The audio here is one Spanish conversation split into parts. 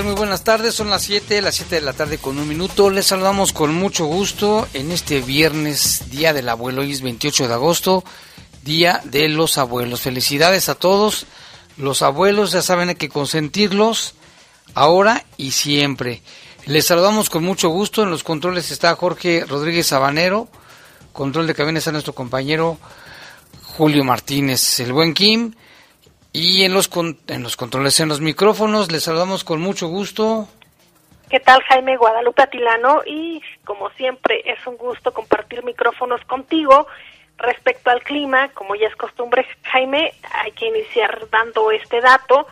Muy buenas tardes, son las 7, las 7 de la tarde con un minuto. Les saludamos con mucho gusto en este viernes, Día del Abuelo, hoy es 28 de agosto, Día de los Abuelos. Felicidades a todos los abuelos, ya saben hay que consentirlos ahora y siempre. Les saludamos con mucho gusto, en los controles está Jorge Rodríguez Sabanero, control de cabina está nuestro compañero Julio Martínez, el buen Kim. Y en los, en los controles, en los micrófonos, les saludamos con mucho gusto. ¿Qué tal, Jaime Guadalupe Atilano? Y como siempre, es un gusto compartir micrófonos contigo. Respecto al clima, como ya es costumbre, Jaime, hay que iniciar dando este dato.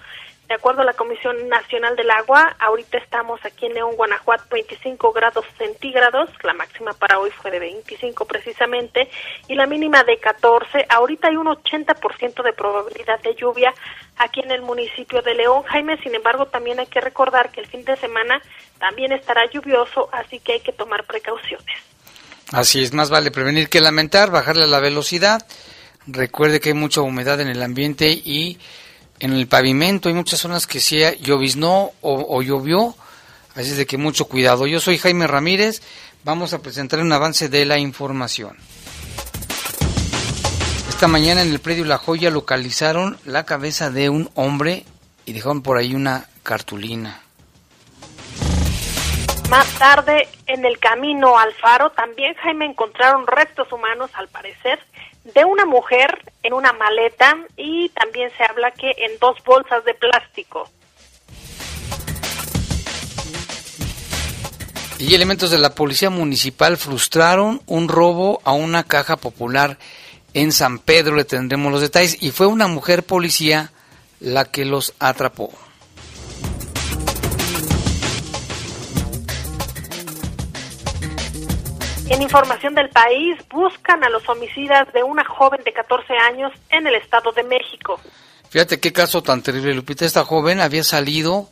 De acuerdo a la Comisión Nacional del Agua, ahorita estamos aquí en León, Guanajuato, 25 grados centígrados, la máxima para hoy fue de 25 precisamente, y la mínima de 14. Ahorita hay un 80% de probabilidad de lluvia aquí en el municipio de León, Jaime, sin embargo también hay que recordar que el fin de semana también estará lluvioso, así que hay que tomar precauciones. Así es, más vale prevenir que lamentar, bajarle la velocidad. Recuerde que hay mucha humedad en el ambiente y en el pavimento hay muchas zonas que sí lloviznó o, o llovió, así es de que mucho cuidado. Yo soy Jaime Ramírez, vamos a presentar un avance de la información. Esta mañana en el predio La Joya localizaron la cabeza de un hombre y dejaron por ahí una cartulina. Más tarde, en el camino al faro, también Jaime encontraron restos humanos, al parecer, de una mujer en una maleta y también se habla que en dos bolsas de plástico. Y elementos de la policía municipal frustraron un robo a una caja popular en San Pedro, le tendremos los detalles, y fue una mujer policía la que los atrapó. En información del país, buscan a los homicidas de una joven de 14 años en el Estado de México. Fíjate qué caso tan terrible, Lupita. Esta joven había salido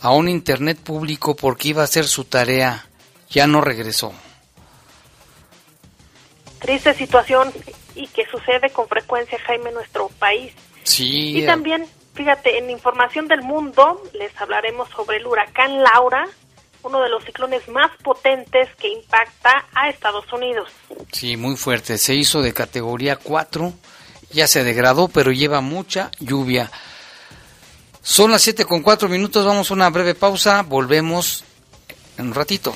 a un internet público porque iba a hacer su tarea. Ya no regresó. Triste situación y que sucede con frecuencia, Jaime, en nuestro país. Sí. Y también, fíjate, en información del mundo les hablaremos sobre el huracán Laura, uno de los ciclones más potentes que impacta a Estados Unidos. Sí, muy fuerte. Se hizo de categoría 4, ya se degradó, pero lleva mucha lluvia. Son las 7 con 4 minutos, vamos a una breve pausa, volvemos en un ratito.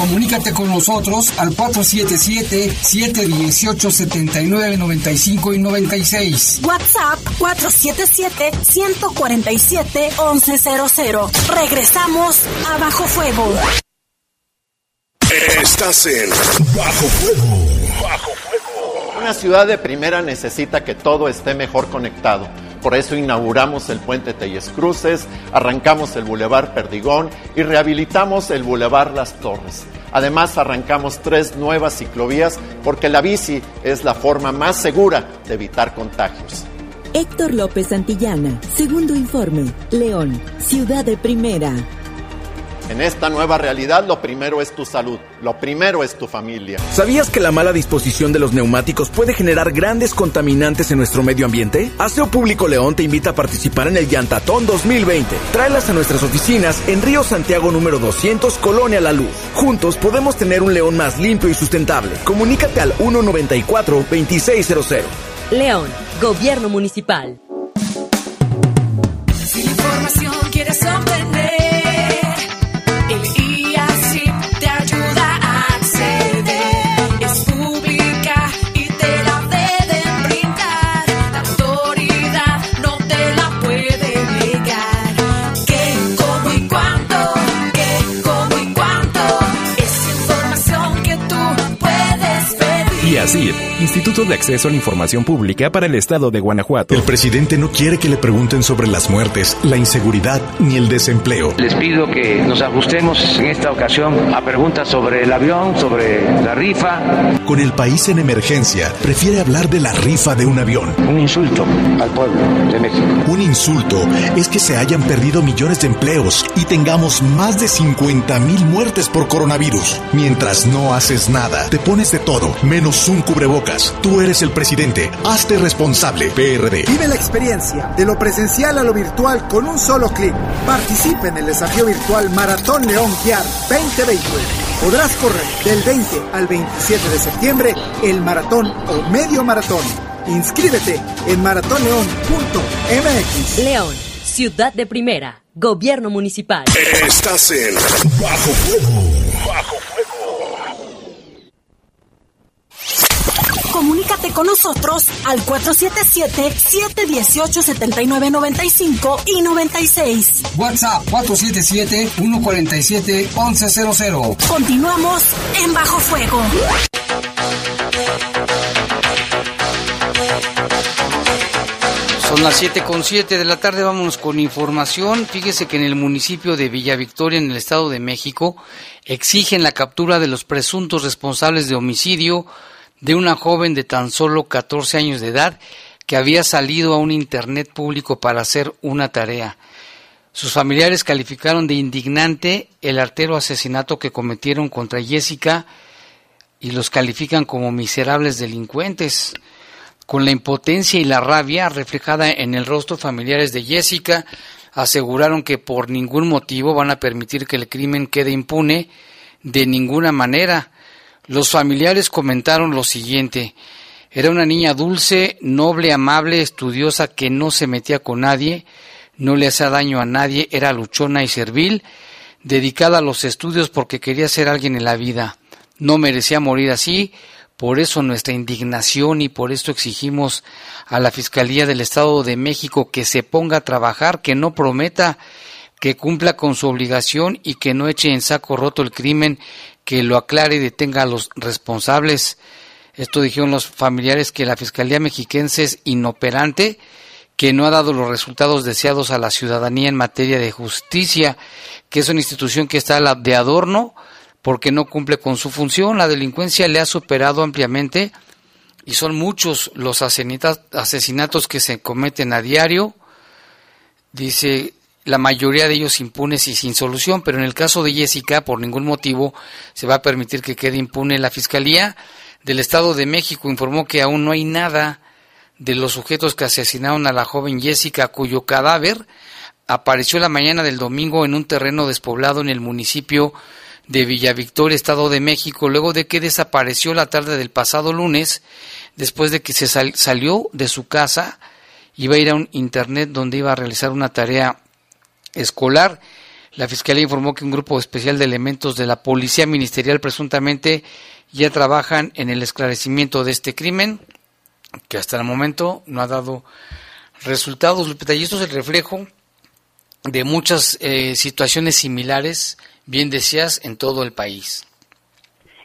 Comunícate con nosotros al 477-718-7995 y 96. WhatsApp 477-147-1100. Regresamos a Bajo Fuego. Estás en Bajo Fuego. Bajo Fuego. Una ciudad de primera necesita que todo esté mejor conectado. Por eso inauguramos el puente Telles Cruces, arrancamos el Boulevard Perdigón y rehabilitamos el Boulevard Las Torres. Además, arrancamos tres nuevas ciclovías porque la bici es la forma más segura de evitar contagios. Héctor López Santillana, segundo informe, León, ciudad de primera. En esta nueva realidad lo primero es tu salud, lo primero es tu familia. ¿Sabías que la mala disposición de los neumáticos puede generar grandes contaminantes en nuestro medio ambiente? Aseo Público León te invita a participar en el Llantatón 2020. Tráelas a nuestras oficinas en Río Santiago número 200, Colonia La Luz. Juntos podemos tener un León más limpio y sustentable. Comunícate al 194-2600. León, Gobierno Municipal. Si la información quieres obtener see you. Instituto de Acceso a la Información Pública para el Estado de Guanajuato. El presidente no quiere que le pregunten sobre las muertes, la inseguridad ni el desempleo. Les pido que nos ajustemos en esta ocasión a preguntas sobre el avión, sobre la rifa. Con el país en emergencia, prefiere hablar de la rifa de un avión. Un insulto al pueblo de México. Un insulto es que se hayan perdido millones de empleos y tengamos más de 50 mil muertes por coronavirus. Mientras no haces nada, te pones de todo, menos un cubrebocas. Tú eres el presidente. Hazte responsable, PRD. Vive la experiencia de lo presencial a lo virtual con un solo clic. Participe en el desafío virtual Maratón León Guiar 2020. Podrás correr del 20 al 27 de septiembre el maratón o medio maratón. Inscríbete en maratonleón.mx. León, ciudad de primera, gobierno municipal. Estás en Bajo Fuego. Comunícate con nosotros al 477-718-7995 y 96. WhatsApp 477-147-1100. Continuamos en Bajo Fuego. Son las 7 con 7 de la tarde, vámonos con información. Fíjese que en el municipio de Villa Victoria, en el Estado de México, exigen la captura de los presuntos responsables de homicidio de una joven de tan solo 14 años de edad que había salido a un internet público para hacer una tarea. Sus familiares calificaron de indignante el artero asesinato que cometieron contra Jessica y los califican como miserables delincuentes. Con la impotencia y la rabia reflejada en el rostro, familiares de Jessica aseguraron que por ningún motivo van a permitir que el crimen quede impune de ninguna manera. Los familiares comentaron lo siguiente era una niña dulce, noble, amable, estudiosa, que no se metía con nadie, no le hacía daño a nadie, era luchona y servil, dedicada a los estudios porque quería ser alguien en la vida. No merecía morir así, por eso nuestra indignación y por esto exigimos a la Fiscalía del Estado de México que se ponga a trabajar, que no prometa, que cumpla con su obligación y que no eche en saco roto el crimen, que lo aclare y detenga a los responsables. Esto dijeron los familiares que la Fiscalía Mexiquense es inoperante, que no ha dado los resultados deseados a la ciudadanía en materia de justicia, que es una institución que está de adorno, porque no cumple con su función. La delincuencia le ha superado ampliamente y son muchos los asesinatos que se cometen a diario. Dice la mayoría de ellos impunes y sin solución, pero en el caso de Jessica, por ningún motivo se va a permitir que quede impune. La Fiscalía del Estado de México informó que aún no hay nada de los sujetos que asesinaron a la joven Jessica, cuyo cadáver apareció la mañana del domingo en un terreno despoblado en el municipio de Villa Victoria, Estado de México, luego de que desapareció la tarde del pasado lunes, después de que se salió de su casa, iba a ir a un internet donde iba a realizar una tarea escolar. La Fiscalía informó que un grupo especial de elementos de la Policía Ministerial presuntamente ya trabajan en el esclarecimiento de este crimen, que hasta el momento no ha dado resultados. Y esto es el reflejo de muchas eh, situaciones similares bien decías, en todo el país.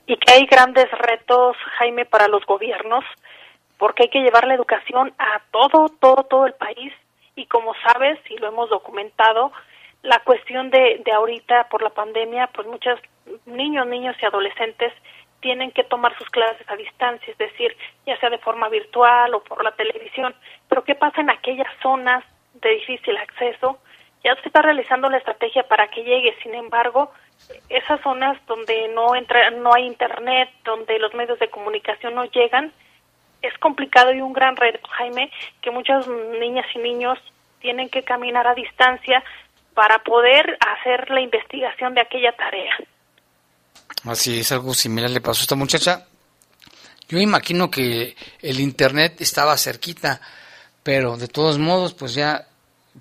Y que hay grandes retos, Jaime, para los gobiernos, porque hay que llevar la educación a todo, todo, todo el país. Y como sabes, y lo hemos documentado, la cuestión de, de ahorita por la pandemia, pues muchos niños, niños y adolescentes tienen que tomar sus clases a distancia, es decir, ya sea de forma virtual o por la televisión. Pero ¿qué pasa en aquellas zonas de difícil acceso? ya se está realizando la estrategia para que llegue. Sin embargo, esas zonas donde no entra, no hay internet, donde los medios de comunicación no llegan, es complicado y un gran reto, Jaime, que muchas niñas y niños tienen que caminar a distancia para poder hacer la investigación de aquella tarea. Así es, algo similar le pasó a esta muchacha. Yo imagino que el internet estaba cerquita, pero de todos modos, pues ya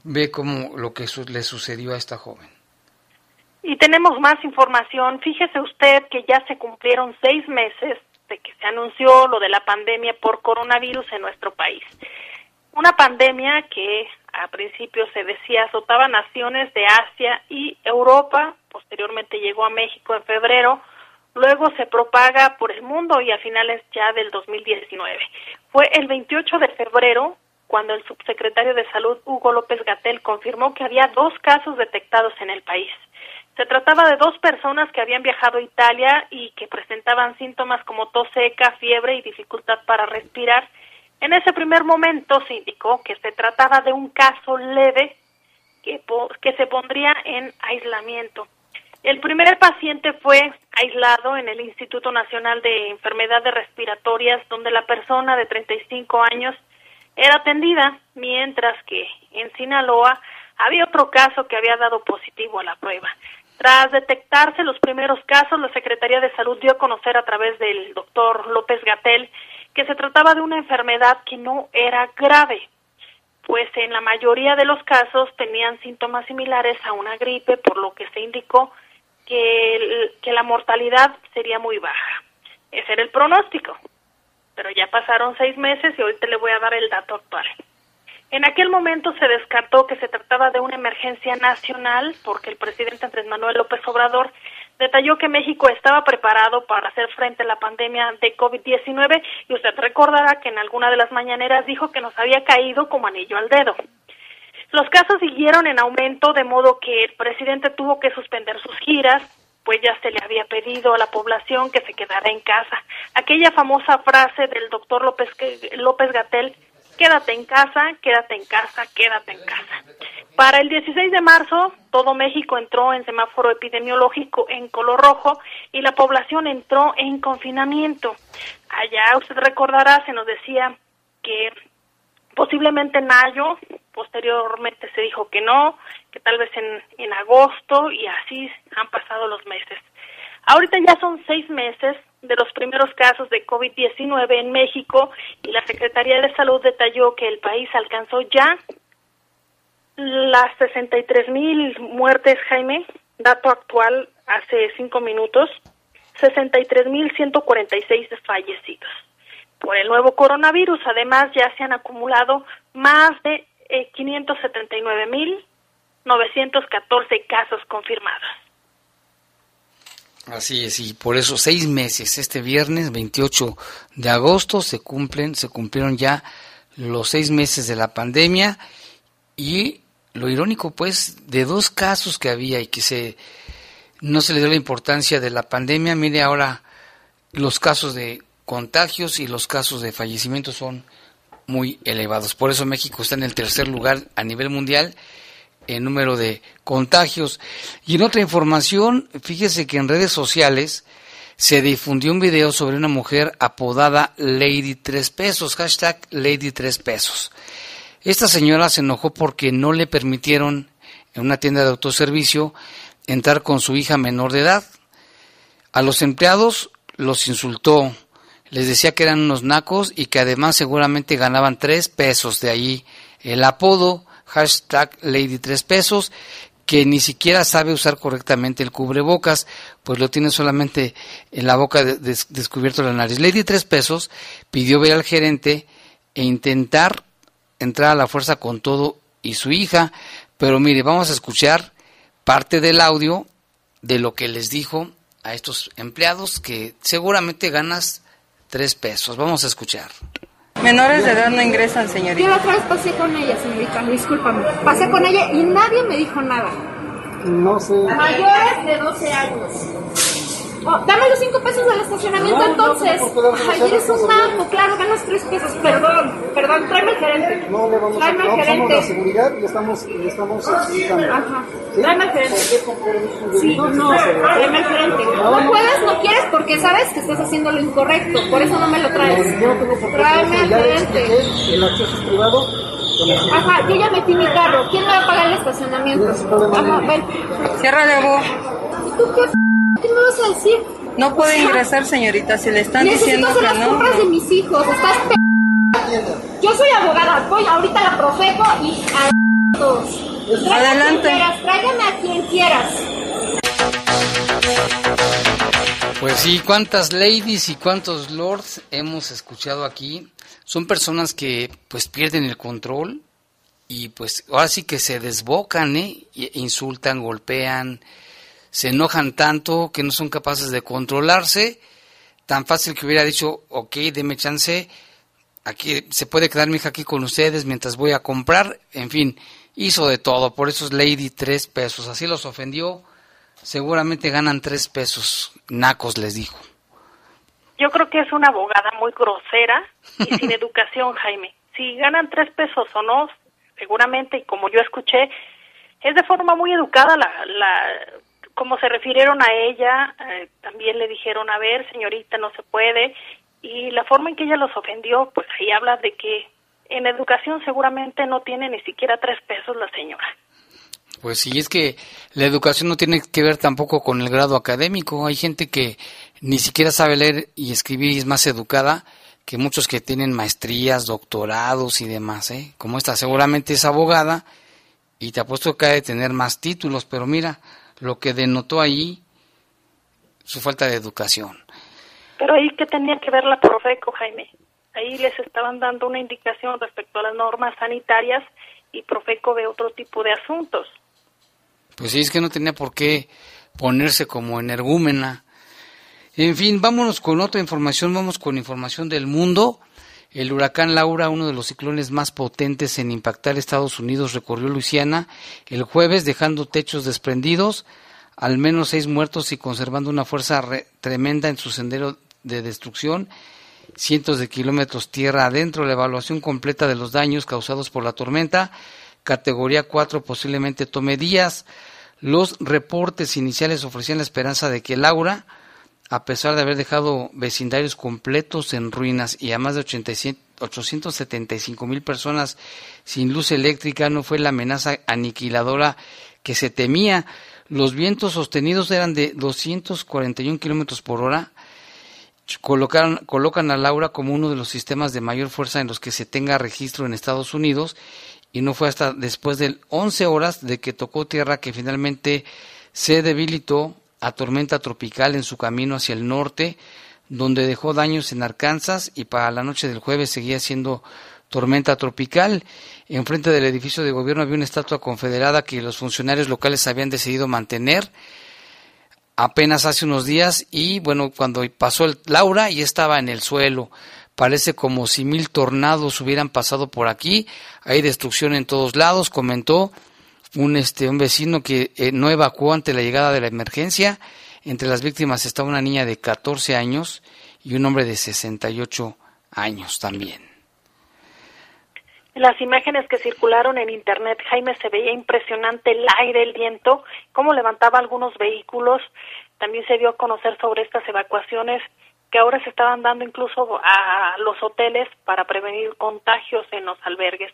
ve cómo lo que le sucedió a esta joven. Y tenemos más información. Fíjese usted que ya se cumplieron seis meses de que se anunció lo de la pandemia por coronavirus en nuestro país. Una pandemia que a principio se decía azotaba naciones de Asia y Europa, posteriormente llegó a México en febrero, luego se propaga por el mundo y a finales ya del 2019. Fue el 28 de febrero cuando el subsecretario de Salud Hugo López Gatel confirmó que había dos casos detectados en el país. Se trataba de dos personas que habían viajado a Italia y que presentaban síntomas como tos seca, fiebre y dificultad para respirar. En ese primer momento se indicó que se trataba de un caso leve que, que se pondría en aislamiento. El primer paciente fue aislado en el Instituto Nacional de Enfermedades Respiratorias, donde la persona de 35 años era atendida, mientras que en Sinaloa había otro caso que había dado positivo a la prueba. Tras detectarse los primeros casos, la Secretaría de Salud dio a conocer a través del doctor López Gatel que se trataba de una enfermedad que no era grave, pues en la mayoría de los casos tenían síntomas similares a una gripe, por lo que se indicó que, que la mortalidad sería muy baja. Ese era el pronóstico. Pero ya pasaron seis meses y ahorita le voy a dar el dato actual. En aquel momento se descartó que se trataba de una emergencia nacional porque el presidente Andrés Manuel López Obrador detalló que México estaba preparado para hacer frente a la pandemia de COVID-19 y usted recordará que en alguna de las mañaneras dijo que nos había caído como anillo al dedo. Los casos siguieron en aumento de modo que el presidente tuvo que suspender sus giras, pues ya se le había pedido a la población que se quedara en casa. Aquella famosa frase del doctor López, López Gatel quédate en casa, quédate en casa, quédate en casa. Para el 16 de marzo, todo México entró en semáforo epidemiológico en color rojo y la población entró en confinamiento. Allá, usted recordará, se nos decía que posiblemente en mayo, posteriormente se dijo que no, que tal vez en, en agosto y así han pasado los meses. Ahorita ya son seis meses de los primeros casos de COVID-19 en México y la Secretaría de Salud detalló que el país alcanzó ya las 63 mil muertes, Jaime, dato actual hace cinco minutos, 63 mil 146 fallecidos. Por el nuevo coronavirus, además, ya se han acumulado más de eh, 579 mil 914 casos confirmados. Así es, y por eso seis meses, este viernes 28 de agosto se cumplen, se cumplieron ya los seis meses de la pandemia y lo irónico pues de dos casos que había y que se no se le dio la importancia de la pandemia, mire ahora los casos de contagios y los casos de fallecimientos son muy elevados. Por eso México está en el tercer lugar a nivel mundial el número de contagios. Y en otra información, fíjese que en redes sociales se difundió un video sobre una mujer apodada Lady Tres Pesos, hashtag Lady Tres Pesos. Esta señora se enojó porque no le permitieron en una tienda de autoservicio entrar con su hija menor de edad. A los empleados los insultó, les decía que eran unos nacos y que además seguramente ganaban tres pesos, de ahí el apodo hashtag Lady 3 pesos, que ni siquiera sabe usar correctamente el cubrebocas, pues lo tiene solamente en la boca descubierto la nariz. Lady 3 pesos pidió ver al gerente e intentar entrar a la fuerza con todo y su hija, pero mire, vamos a escuchar parte del audio de lo que les dijo a estos empleados que seguramente ganas tres pesos. Vamos a escuchar. Menores de edad no ingresan, señorita. Yo la otra vez pasé con ella, señorita, discúlpame. Pasé con ella y nadie me dijo nada. No sé. Mayores de 12 años. Oh, dame los 5 pesos del estacionamiento no, entonces. No, Ay, eres un naco, claro, ganas 3 pesos. Perdón, perdón, tráeme al gerente. No le vamos tráeme a al gerente. Somos la seguridad y estamos, y estamos explicando. Ajá. ¿Sí? Tráeme al gerente. Sí, no, tráeme al gerente. No, puedes, no quieres porque sabes que estás haciendo lo incorrecto. Por eso no me lo traes. Yo no tengo por qué Tráeme al gerente. el acceso es privado. Ajá, yo ya metí mi carro. ¿Quién me va a pagar el estacionamiento? Ajá, ven. Cierra de voz. ¿Tú qué, vas a decir? No puede ingresar, señorita, si le están Necesito diciendo hacer que las no. compras de mis hijos. Estás p... Yo soy abogada. Voy ahorita a la Profeco y a todos. Tráigame Adelante. A quien quieras, tráigame a quien quieras. Pues sí, cuántas ladies y cuántos lords hemos escuchado aquí. Son personas que pues pierden el control y pues ahora sí que se desbocan, ¿eh? Y- Insultan, golpean, se enojan tanto que no son capaces de controlarse. Tan fácil que hubiera dicho, ok, deme chance, aquí se puede quedar mi hija aquí con ustedes mientras voy a comprar. En fin, hizo de todo, por eso es Lady tres pesos. Así los ofendió, seguramente ganan tres pesos. Nacos les dijo. Yo creo que es una abogada muy grosera y sin educación, Jaime. Si ganan tres pesos o no, seguramente, y como yo escuché, es de forma muy educada la, la como se refirieron a ella, eh, también le dijeron, a ver, señorita, no se puede, y la forma en que ella los ofendió, pues ahí habla de que en educación seguramente no tiene ni siquiera tres pesos la señora. Pues sí, es que la educación no tiene que ver tampoco con el grado académico. Hay gente que ni siquiera sabe leer y escribir y es más educada que muchos que tienen maestrías, doctorados y demás. ¿eh? Como esta seguramente es abogada y te apuesto que ha de tener más títulos, pero mira lo que denotó ahí su falta de educación. Pero ahí que tenía que ver la Profeco, Jaime. Ahí les estaban dando una indicación respecto a las normas sanitarias y Profeco ve otro tipo de asuntos. Pues sí, es que no tenía por qué ponerse como energúmena. En fin, vámonos con otra información, vamos con información del mundo. El huracán Laura, uno de los ciclones más potentes en impactar Estados Unidos, recorrió Luisiana el jueves dejando techos desprendidos, al menos seis muertos y conservando una fuerza tremenda en su sendero de destrucción, cientos de kilómetros tierra adentro, la evaluación completa de los daños causados por la tormenta, categoría 4 posiblemente tome días. Los reportes iniciales ofrecían la esperanza de que Laura, a pesar de haber dejado vecindarios completos en ruinas y a más de 875 mil personas sin luz eléctrica, no fue la amenaza aniquiladora que se temía. Los vientos sostenidos eran de 241 kilómetros por hora. Colocan a Laura como uno de los sistemas de mayor fuerza en los que se tenga registro en Estados Unidos y no fue hasta después de 11 horas de que tocó tierra que finalmente se debilitó a tormenta tropical en su camino hacia el norte, donde dejó daños en Arkansas y para la noche del jueves seguía siendo tormenta tropical. Enfrente del edificio de gobierno había una estatua confederada que los funcionarios locales habían decidido mantener apenas hace unos días y bueno, cuando pasó el Laura y estaba en el suelo. Parece como si mil tornados hubieran pasado por aquí. Hay destrucción en todos lados, comentó un, este, un vecino que eh, no evacuó ante la llegada de la emergencia. Entre las víctimas estaba una niña de 14 años y un hombre de 68 años también. Las imágenes que circularon en internet, Jaime, se veía impresionante el aire, el viento, cómo levantaba algunos vehículos. También se dio a conocer sobre estas evacuaciones que ahora se estaban dando incluso a los hoteles para prevenir contagios en los albergues.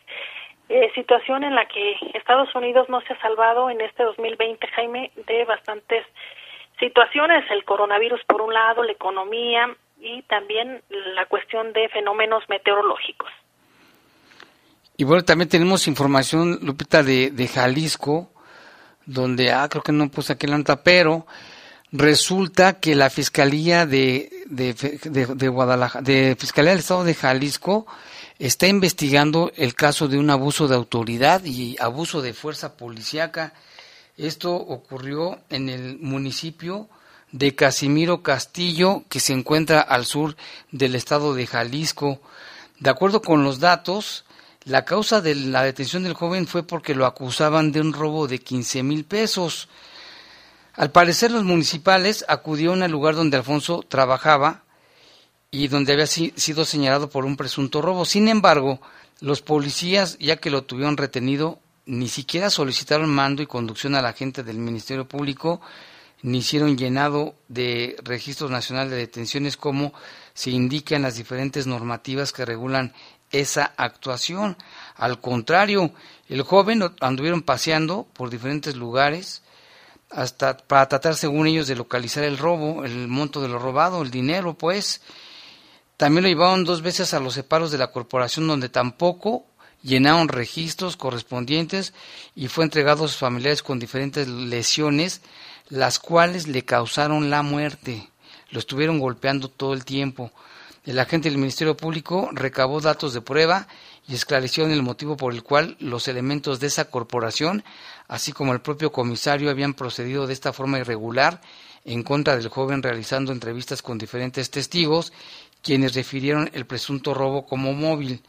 Eh, situación en la que Estados Unidos no se ha salvado en este 2020, Jaime, de bastantes situaciones, el coronavirus por un lado, la economía y también la cuestión de fenómenos meteorológicos. Y bueno, también tenemos información, Lupita, de, de Jalisco, donde, ah, creo que no puse aquí la nota, pero resulta que la Fiscalía de, de, de, de Guadalajara, de Fiscalía del Estado de Jalisco, está investigando el caso de un abuso de autoridad y abuso de fuerza policíaca. Esto ocurrió en el municipio de Casimiro Castillo, que se encuentra al sur del estado de Jalisco. De acuerdo con los datos, la causa de la detención del joven fue porque lo acusaban de un robo de 15 mil pesos. Al parecer los municipales acudieron al lugar donde Alfonso trabajaba y donde había sido señalado por un presunto robo. Sin embargo, los policías, ya que lo tuvieron retenido, ni siquiera solicitaron mando y conducción a la gente del Ministerio Público, ni hicieron llenado de registros nacionales de detenciones como se indica en las diferentes normativas que regulan esa actuación. Al contrario, el joven anduvieron paseando por diferentes lugares hasta para tratar, según ellos, de localizar el robo, el monto de lo robado, el dinero, pues, también lo llevaron dos veces a los separos de la corporación donde tampoco llenaron registros correspondientes y fue entregado a sus familiares con diferentes lesiones, las cuales le causaron la muerte. Lo estuvieron golpeando todo el tiempo. El agente del Ministerio Público recabó datos de prueba y esclareció el motivo por el cual los elementos de esa corporación, así como el propio comisario, habían procedido de esta forma irregular en contra del joven realizando entrevistas con diferentes testigos, quienes refirieron el presunto robo como móvil.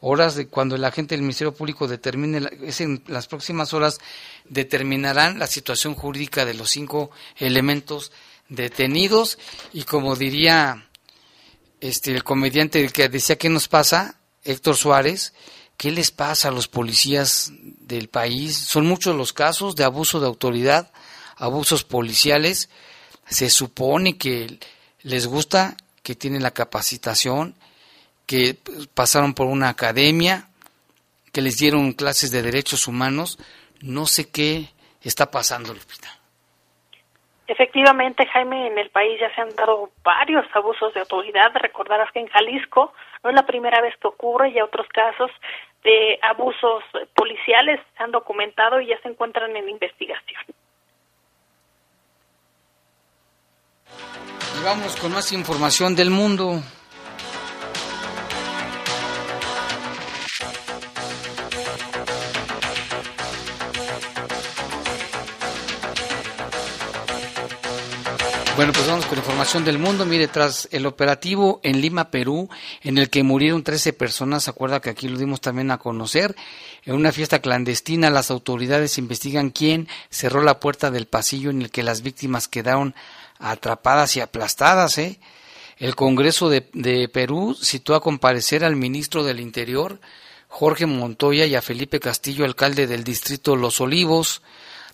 Horas de cuando el agente del Ministerio Público determine, es en las próximas horas, determinarán la situación jurídica de los cinco elementos detenidos y como diría este el comediante que decía qué nos pasa, Héctor Suárez, ¿qué les pasa a los policías del país? Son muchos los casos de abuso de autoridad, abusos policiales. Se supone que les gusta, que tienen la capacitación, que pasaron por una academia, que les dieron clases de derechos humanos. No sé qué está pasando, Lupita. Efectivamente, Jaime, en el país ya se han dado varios abusos de autoridad. Recordarás que en Jalisco no es la primera vez que ocurre, ya otros casos de abusos policiales se han documentado y ya se encuentran en investigación. Y vamos con más información del mundo. Bueno, pues vamos con información del mundo. Mire, tras el operativo en Lima, Perú, en el que murieron 13 personas, ¿se acuerda que aquí lo dimos también a conocer? En una fiesta clandestina, las autoridades investigan quién cerró la puerta del pasillo en el que las víctimas quedaron atrapadas y aplastadas, ¿eh? El Congreso de, de Perú citó a comparecer al ministro del Interior, Jorge Montoya, y a Felipe Castillo, alcalde del distrito Los Olivos,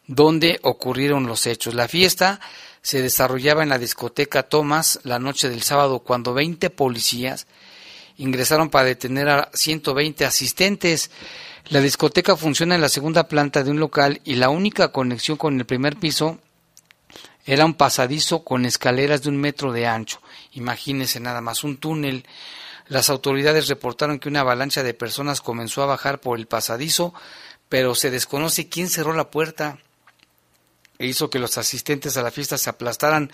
donde ocurrieron los hechos. La fiesta se desarrollaba en la discoteca Thomas la noche del sábado cuando 20 policías ingresaron para detener a 120 asistentes. La discoteca funciona en la segunda planta de un local y la única conexión con el primer piso era un pasadizo con escaleras de un metro de ancho. Imagínense nada más, un túnel. Las autoridades reportaron que una avalancha de personas comenzó a bajar por el pasadizo, pero se desconoce quién cerró la puerta e hizo que los asistentes a la fiesta se aplastaran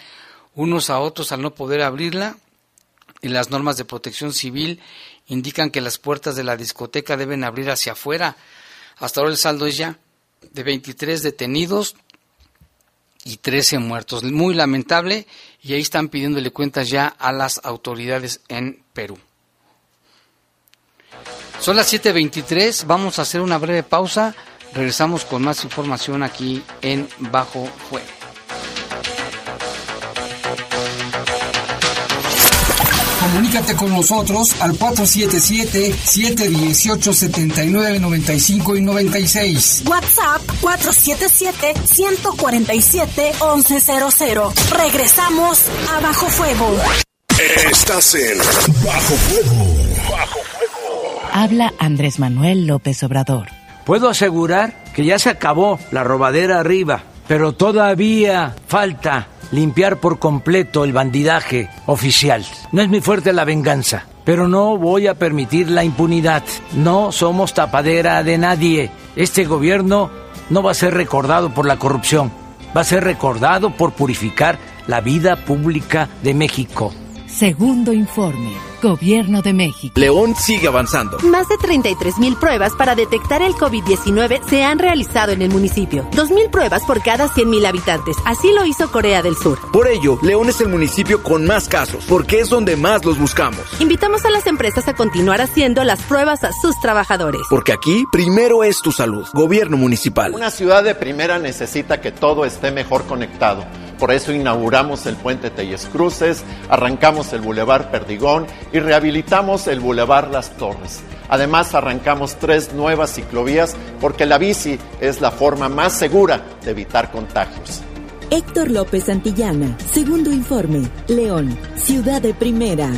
unos a otros al no poder abrirla y las normas de protección civil indican que las puertas de la discoteca deben abrir hacia afuera. Hasta ahora el saldo es ya de 23 detenidos y 13 muertos. Muy lamentable y ahí están pidiéndole cuentas ya a las autoridades en Perú. Son las 7.23, vamos a hacer una breve pausa. Regresamos con más información aquí en Bajo Fuego. Comunícate con nosotros al 477-718-7995 y 96. WhatsApp 477-147-1100. Regresamos a Bajo Fuego. Estás en Bajo Fuego. Bajo Fuego. Habla Andrés Manuel López Obrador. Puedo asegurar que ya se acabó la robadera arriba, pero todavía falta limpiar por completo el bandidaje oficial. No es muy fuerte la venganza, pero no voy a permitir la impunidad. No somos tapadera de nadie. Este gobierno no va a ser recordado por la corrupción, va a ser recordado por purificar la vida pública de México. Segundo informe. Gobierno de México. León sigue avanzando. Más de 33 mil pruebas para detectar el COVID-19 se han realizado en el municipio. 2 mil pruebas por cada 100 mil habitantes. Así lo hizo Corea del Sur. Por ello, León es el municipio con más casos, porque es donde más los buscamos. Invitamos a las empresas a continuar haciendo las pruebas a sus trabajadores. Porque aquí, primero es tu salud. Gobierno municipal. Una ciudad de primera necesita que todo esté mejor conectado. Por eso inauguramos el puente Telles Cruces, arrancamos el bulevar Perdigón y rehabilitamos el bulevar Las Torres. Además, arrancamos tres nuevas ciclovías porque la bici es la forma más segura de evitar contagios. Héctor López Santillana, segundo informe, León, ciudad de primera.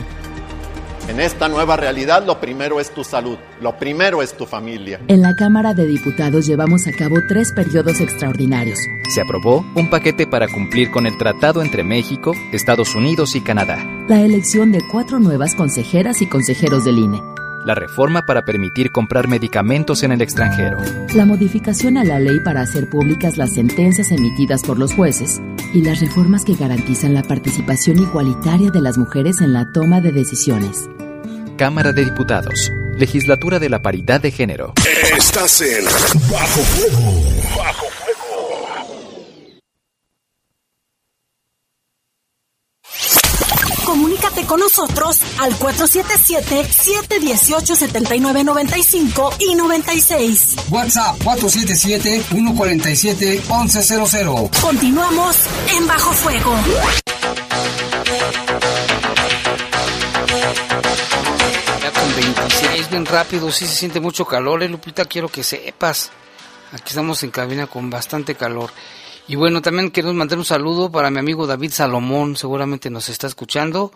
En esta nueva realidad lo primero es tu salud, lo primero es tu familia. En la Cámara de Diputados llevamos a cabo tres periodos extraordinarios. Se aprobó un paquete para cumplir con el tratado entre México, Estados Unidos y Canadá. La elección de cuatro nuevas consejeras y consejeros del INE la reforma para permitir comprar medicamentos en el extranjero. La modificación a la ley para hacer públicas las sentencias emitidas por los jueces y las reformas que garantizan la participación igualitaria de las mujeres en la toma de decisiones. Cámara de Diputados. Legislatura de la Paridad de Género. Estás en Bajo Fuego. Bajo Comunícate con nosotros al 477-718-7995 y 96. WhatsApp 477-147-1100. Continuamos en Bajo Fuego. Ya con 26, bien rápido, sí se siente mucho calor, eh, Lupita, quiero que sepas. Aquí estamos en cabina con bastante calor. Y bueno, también queremos mandar un saludo para mi amigo David Salomón, seguramente nos está escuchando.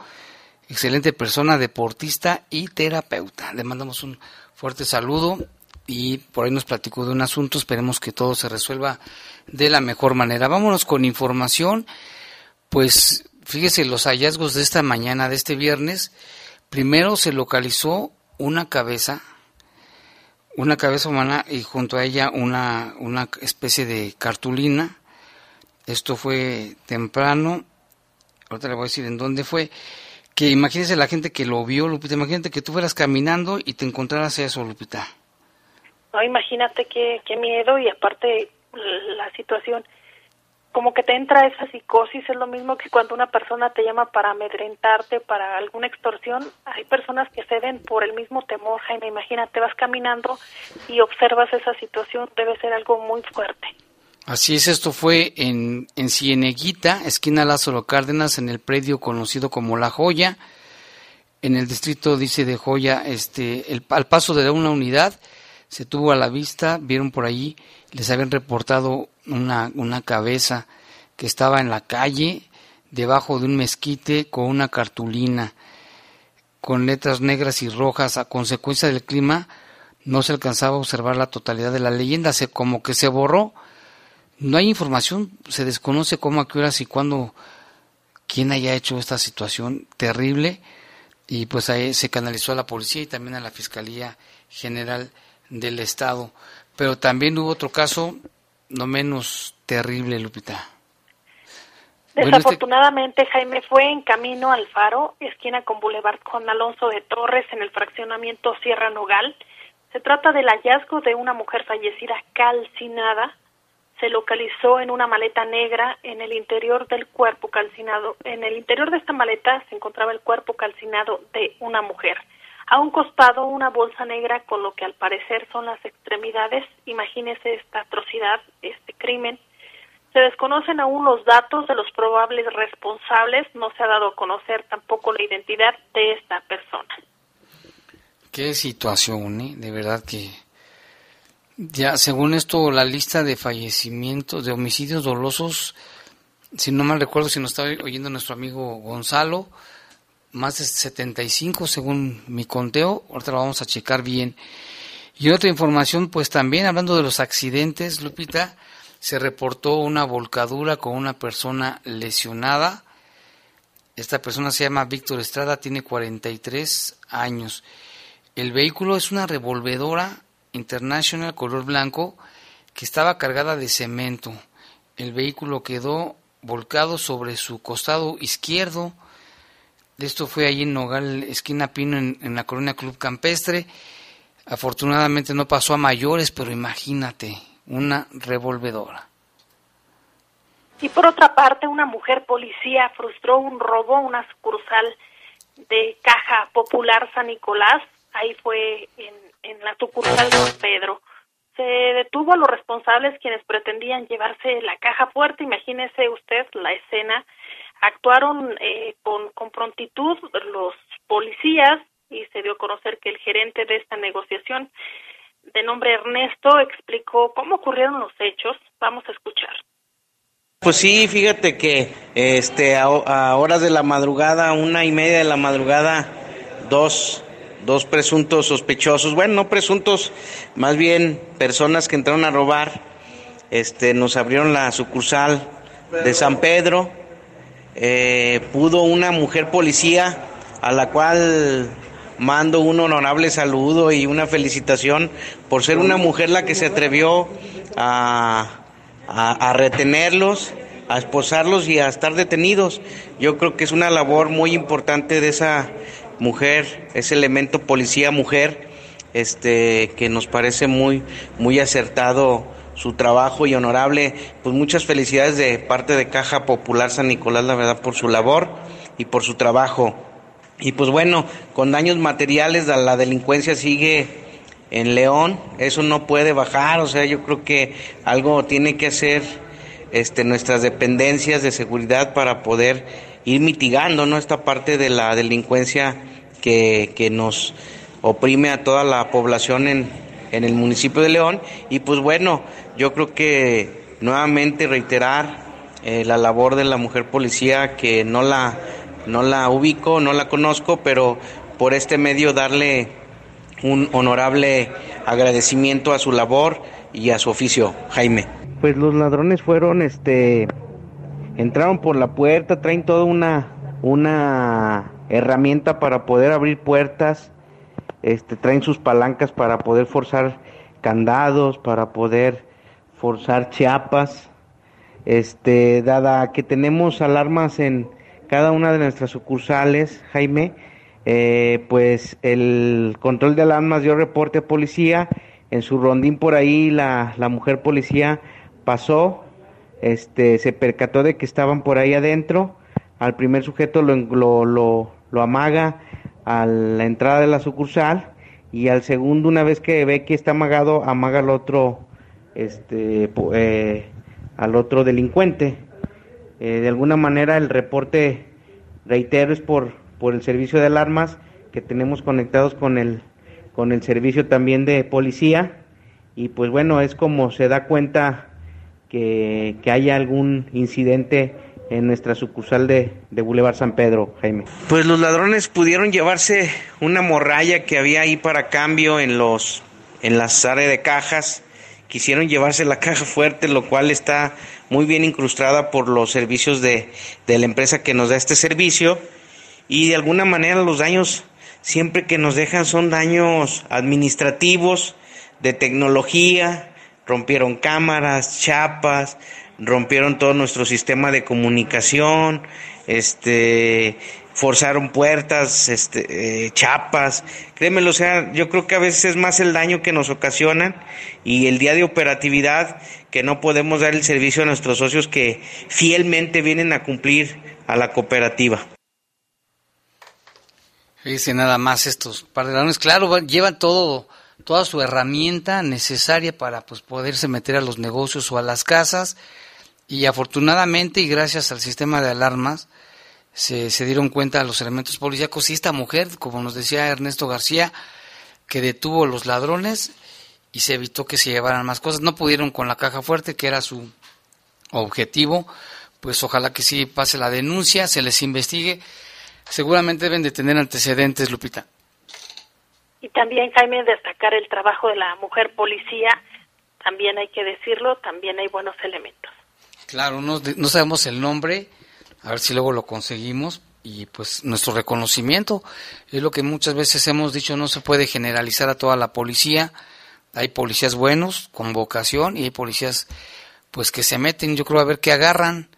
Excelente persona, deportista y terapeuta. Le mandamos un fuerte saludo y por ahí nos platicó de un asunto. Esperemos que todo se resuelva de la mejor manera. Vámonos con información. Pues fíjese los hallazgos de esta mañana, de este viernes. Primero se localizó una cabeza, una cabeza humana y junto a ella una, una especie de cartulina esto fue temprano. Ahorita le voy a decir en dónde fue. Que imagínese la gente que lo vio, Lupita. Imagínate que tú fueras caminando y te encontraras eso, Lupita. No, imagínate qué, qué miedo y aparte la situación. Como que te entra esa psicosis, es lo mismo que cuando una persona te llama para amedrentarte, para alguna extorsión. Hay personas que ceden por el mismo temor, Jaime. Imagínate, vas caminando y observas esa situación, debe ser algo muy fuerte. Así es, esto fue en, en Cieneguita, esquina Lázaro Cárdenas, en el predio conocido como La Joya. En el distrito, dice de Joya, este, el, al paso de una unidad, se tuvo a la vista, vieron por allí, les habían reportado una, una cabeza que estaba en la calle, debajo de un mezquite, con una cartulina, con letras negras y rojas. A consecuencia del clima, no se alcanzaba a observar la totalidad de la leyenda, se, como que se borró no hay información, se desconoce cómo, a qué horas y cuándo, quién haya hecho esta situación terrible y pues ahí se canalizó a la policía y también a la Fiscalía General del Estado. Pero también hubo otro caso no menos terrible, Lupita. Este Desafortunadamente, Jaime fue en camino al Faro, esquina con Boulevard Juan Alonso de Torres, en el fraccionamiento Sierra Nogal. Se trata del hallazgo de una mujer fallecida calcinada se localizó en una maleta negra en el interior del cuerpo calcinado. En el interior de esta maleta se encontraba el cuerpo calcinado de una mujer. A un costado una bolsa negra con lo que al parecer son las extremidades. Imagínese esta atrocidad, este crimen. Se desconocen aún los datos de los probables responsables. No se ha dado a conocer tampoco la identidad de esta persona. Qué situación, ¿eh? De verdad que ya, según esto, la lista de fallecimientos, de homicidios dolosos, si no mal recuerdo, si nos está oyendo nuestro amigo Gonzalo, más de 75 según mi conteo, ahorita lo vamos a checar bien. Y otra información, pues también hablando de los accidentes, Lupita, se reportó una volcadura con una persona lesionada. Esta persona se llama Víctor Estrada, tiene 43 años. El vehículo es una revolvedora International color blanco que estaba cargada de cemento. El vehículo quedó volcado sobre su costado izquierdo. Esto fue allí en Nogal, esquina Pino, en, la colonia Club Campestre. Afortunadamente no pasó a mayores, pero imagínate, una revolvedora. Y por otra parte, una mujer policía frustró un robo, una sucursal de Caja Popular San Nicolás. Ahí fue en en la sucursal San Pedro. Se detuvo a los responsables quienes pretendían llevarse la caja fuerte. Imagínese usted la escena. Actuaron eh, con, con prontitud los policías y se dio a conocer que el gerente de esta negociación, de nombre Ernesto, explicó cómo ocurrieron los hechos. Vamos a escuchar. Pues sí, fíjate que este a horas de la madrugada, una y media de la madrugada, dos dos presuntos sospechosos, bueno, no presuntos, más bien personas que entraron a robar, este, nos abrieron la sucursal de San Pedro, eh, pudo una mujer policía a la cual mando un honorable saludo y una felicitación por ser una mujer la que se atrevió a, a, a retenerlos, a esposarlos y a estar detenidos. Yo creo que es una labor muy importante de esa mujer, ese elemento policía mujer, este, que nos parece muy, muy acertado su trabajo y honorable. Pues muchas felicidades de parte de Caja Popular San Nicolás, la verdad, por su labor y por su trabajo. Y pues bueno, con daños materiales la, delincuencia sigue en León, eso no puede bajar, o sea, yo creo que algo tiene que hacer este, nuestras dependencias de seguridad para poder ir mitigando ¿no? esta parte de la delincuencia que, que nos oprime a toda la población en, en el municipio de León. Y pues bueno, yo creo que nuevamente reiterar eh, la labor de la mujer policía que no la, no la ubico, no la conozco, pero por este medio darle un honorable agradecimiento a su labor y a su oficio, Jaime. Pues los ladrones fueron, este, entraron por la puerta, traen toda una, una herramienta para poder abrir puertas, este, traen sus palancas para poder forzar candados, para poder forzar chapas, este, dada que tenemos alarmas en cada una de nuestras sucursales, Jaime, eh, pues el control de alarmas dio reporte a policía, en su rondín por ahí la, la mujer policía pasó, este, se percató de que estaban por ahí adentro, al primer sujeto lo, lo, lo, lo amaga a la entrada de la sucursal y al segundo una vez que ve que está amagado amaga al otro este eh, al otro delincuente. Eh, de alguna manera el reporte reitero es por por el servicio de alarmas que tenemos conectados con el con el servicio también de policía. Y pues bueno es como se da cuenta que, haya algún incidente en nuestra sucursal de, de Boulevard San Pedro, Jaime. Pues los ladrones pudieron llevarse una morralla que había ahí para cambio en los en las áreas de cajas. Quisieron llevarse la caja fuerte, lo cual está muy bien incrustada por los servicios de, de la empresa que nos da este servicio. Y de alguna manera los daños siempre que nos dejan son daños administrativos, de tecnología, rompieron cámaras, chapas, rompieron todo nuestro sistema de comunicación, este, forzaron puertas, este, eh, chapas, créemelo, o sea, yo creo que a veces es más el daño que nos ocasionan y el día de operatividad que no podemos dar el servicio a nuestros socios que fielmente vienen a cumplir a la cooperativa. Dice nada más estos par de ladrones, claro, llevan todo, toda su herramienta necesaria para pues poderse meter a los negocios o a las casas y afortunadamente y gracias al sistema de alarmas se, dieron cuenta los elementos policíacos y esta mujer, como nos decía Ernesto García, que detuvo a los ladrones y se evitó que se llevaran más cosas. No pudieron con la caja fuerte, que era su objetivo. Pues ojalá que sí pase la denuncia, se les investigue. Seguramente deben de tener antecedentes, Lupita. Y también, Jaime, destacar el trabajo de la mujer policía. También hay que decirlo, también hay buenos elementos. Claro, no, no sabemos el nombre, a ver si luego lo conseguimos y pues nuestro reconocimiento es lo que muchas veces hemos dicho, no se puede generalizar a toda la policía, hay policías buenos con vocación y hay policías pues que se meten, yo creo a ver qué agarran.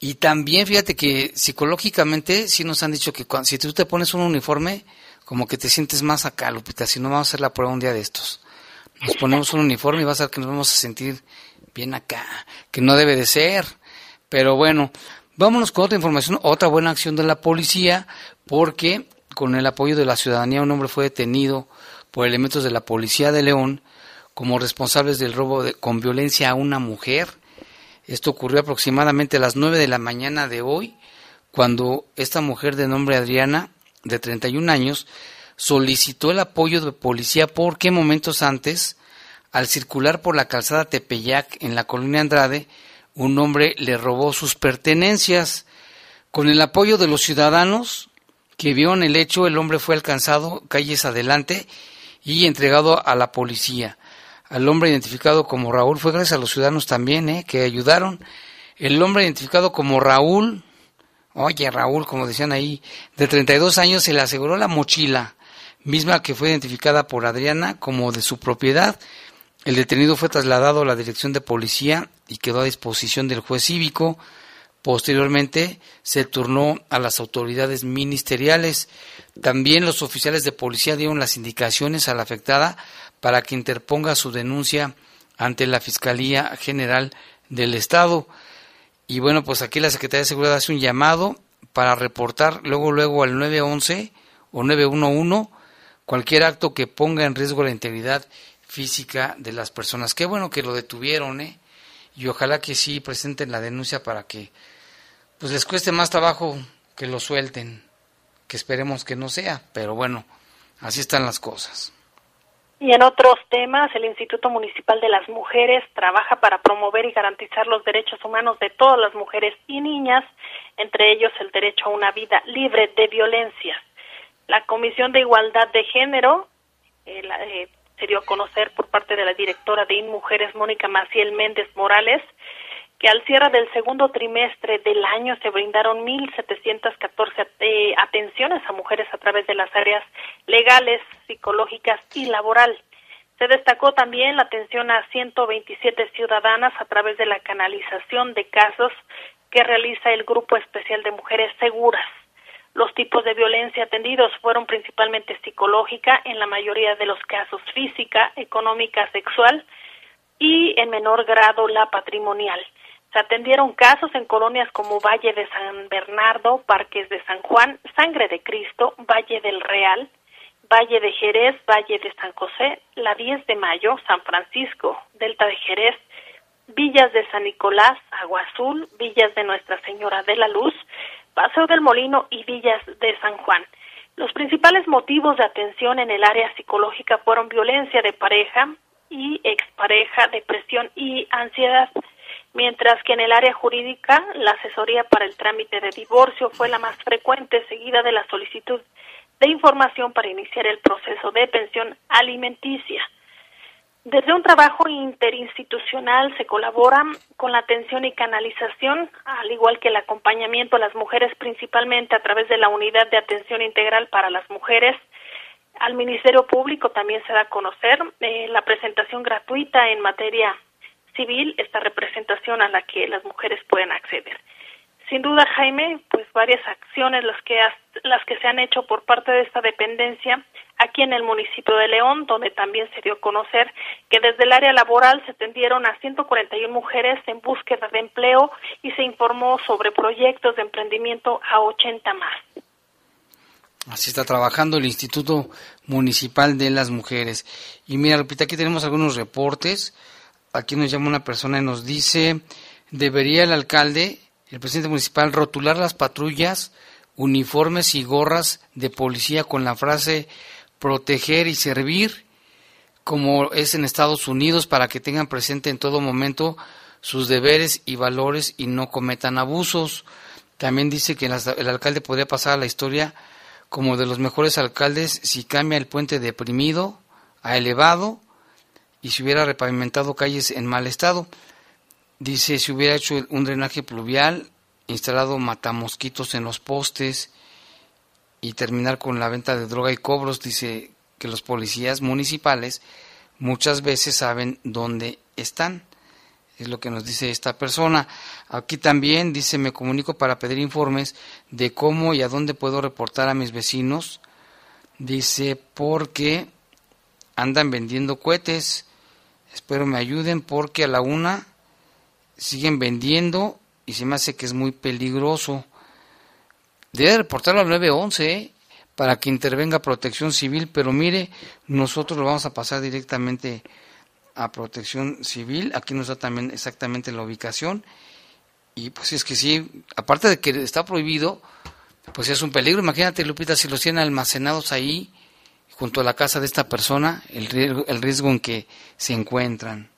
Y también fíjate que psicológicamente sí nos han dicho que cuando, si tú te pones un uniforme, como que te sientes más acá, Lupita, si no vamos a hacer la prueba un día de estos. Nos ponemos un uniforme y vas a ver que nos vamos a sentir bien acá, que no debe de ser. Pero bueno, vámonos con otra información, otra buena acción de la policía, porque con el apoyo de la ciudadanía un hombre fue detenido por elementos de la policía de León como responsables del robo de, con violencia a una mujer. Esto ocurrió aproximadamente a las 9 de la mañana de hoy, cuando esta mujer de nombre Adriana, de 31 años, solicitó el apoyo de policía porque momentos antes al circular por la calzada Tepeyac en la colonia Andrade, un hombre le robó sus pertenencias. Con el apoyo de los ciudadanos que vieron el hecho, el hombre fue alcanzado calles adelante y entregado a la policía. Al hombre identificado como Raúl fue gracias a los ciudadanos también, ¿eh? que ayudaron. El hombre identificado como Raúl, oye Raúl, como decían ahí, de 32 años, se le aseguró la mochila misma que fue identificada por Adriana como de su propiedad. El detenido fue trasladado a la dirección de policía y quedó a disposición del juez cívico. Posteriormente se turnó a las autoridades ministeriales. También los oficiales de policía dieron las indicaciones a la afectada para que interponga su denuncia ante la Fiscalía General del Estado. Y bueno, pues aquí la Secretaría de Seguridad hace un llamado para reportar luego luego al 911 o 911 cualquier acto que ponga en riesgo la integridad física de las personas. Qué bueno que lo detuvieron, ¿eh? Y ojalá que sí presenten la denuncia para que pues les cueste más trabajo que lo suelten, que esperemos que no sea, pero bueno, así están las cosas. Y en otros temas, el Instituto Municipal de las Mujeres trabaja para promover y garantizar los derechos humanos de todas las mujeres y niñas, entre ellos el derecho a una vida libre de violencia. La Comisión de Igualdad de Género eh, eh, se dio a conocer por parte de la directora de InMujeres, Mónica Maciel Méndez Morales, que al cierre del segundo trimestre del año se brindaron 1.714 eh, atenciones a mujeres a través de las áreas legales, psicológicas y laboral. Se destacó también la atención a 127 ciudadanas a través de la canalización de casos que realiza el Grupo Especial de Mujeres Seguras. Los tipos de violencia atendidos fueron principalmente psicológica, en la mayoría de los casos física, económica, sexual y en menor grado la patrimonial. Se atendieron casos en colonias como Valle de San Bernardo, Parques de San Juan, Sangre de Cristo, Valle del Real, Valle de Jerez, Valle de San José, la 10 de Mayo, San Francisco, Delta de Jerez, Villas de San Nicolás, Agua Azul, Villas de Nuestra Señora de la Luz, Paseo del Molino y Villas de San Juan. Los principales motivos de atención en el área psicológica fueron violencia de pareja y expareja, depresión y ansiedad mientras que en el área jurídica la asesoría para el trámite de divorcio fue la más frecuente, seguida de la solicitud de información para iniciar el proceso de pensión alimenticia. Desde un trabajo interinstitucional se colabora con la atención y canalización, al igual que el acompañamiento a las mujeres, principalmente a través de la Unidad de Atención Integral para las Mujeres. Al Ministerio Público también se da a conocer eh, la presentación gratuita en materia civil esta representación a la que las mujeres pueden acceder. Sin duda, Jaime, pues varias acciones las que, las que se han hecho por parte de esta dependencia aquí en el municipio de León, donde también se dio a conocer que desde el área laboral se atendieron a 141 mujeres en búsqueda de empleo y se informó sobre proyectos de emprendimiento a 80 más. Así está trabajando el Instituto Municipal de las Mujeres. Y mira, Lupita, aquí tenemos algunos reportes aquí nos llama una persona y nos dice, debería el alcalde, el presidente municipal, rotular las patrullas, uniformes y gorras de policía con la frase proteger y servir, como es en Estados Unidos, para que tengan presente en todo momento sus deberes y valores y no cometan abusos. También dice que el alcalde podría pasar a la historia como de los mejores alcaldes si cambia el puente deprimido a elevado y si hubiera repavimentado calles en mal estado. Dice, si hubiera hecho un drenaje pluvial, instalado matamosquitos en los postes y terminar con la venta de droga y cobros, dice que los policías municipales muchas veces saben dónde están. Es lo que nos dice esta persona. Aquí también dice, me comunico para pedir informes de cómo y a dónde puedo reportar a mis vecinos. Dice, porque andan vendiendo cohetes Espero me ayuden porque a la una siguen vendiendo y se me hace que es muy peligroso. Debe reportarlo al 911 ¿eh? para que intervenga protección civil, pero mire, nosotros lo vamos a pasar directamente a protección civil. Aquí nos da también exactamente la ubicación. Y pues es que sí, aparte de que está prohibido, pues es un peligro. Imagínate, Lupita, si los tienen almacenados ahí junto a la casa de esta persona el riesgo, el riesgo en que se encuentran.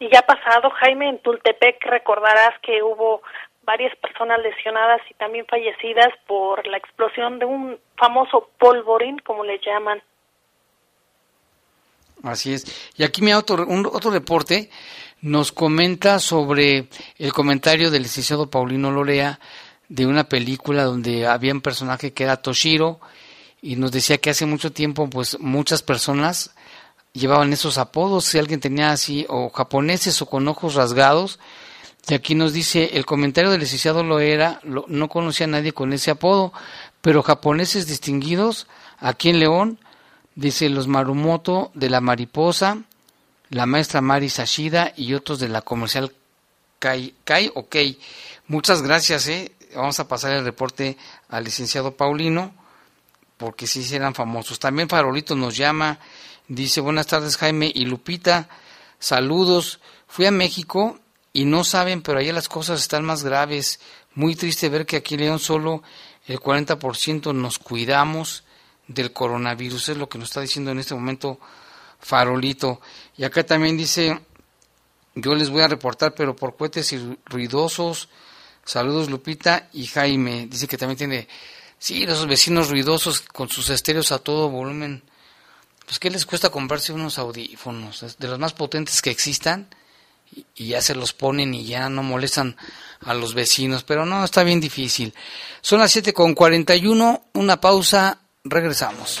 Y ya ha pasado, Jaime, en Tultepec recordarás que hubo varias personas lesionadas y también fallecidas por la explosión de un famoso polvorín, como le llaman. Así es. Y aquí me otro, un, otro reporte nos comenta sobre el comentario del licenciado Paulino Lorea de una película donde había un personaje que era Toshiro y nos decía que hace mucho tiempo pues muchas personas llevaban esos apodos, si alguien tenía así o japoneses o con ojos rasgados, y aquí nos dice, el comentario del licenciado lo era, no conocía a nadie con ese apodo, pero japoneses distinguidos, aquí en León, dice los Marumoto de la Mariposa, la maestra Mari Sashida y otros de la comercial Kai, Kai ok. Muchas gracias, eh. Vamos a pasar el reporte al licenciado Paulino, porque sí serán famosos. También Farolito nos llama, dice, buenas tardes Jaime y Lupita, saludos. Fui a México y no saben, pero allá las cosas están más graves. Muy triste ver que aquí en León solo el 40% nos cuidamos del coronavirus. Es lo que nos está diciendo en este momento Farolito. Y acá también dice, yo les voy a reportar, pero por cohetes y ruidosos. Saludos Lupita y Jaime. Dice que también tiene, sí, esos vecinos ruidosos con sus estéreos a todo volumen. Pues ¿qué les cuesta comprarse unos audífonos? De los más potentes que existan y ya se los ponen y ya no molestan a los vecinos, pero no, está bien difícil. Son las 7 con 41, una pausa, regresamos.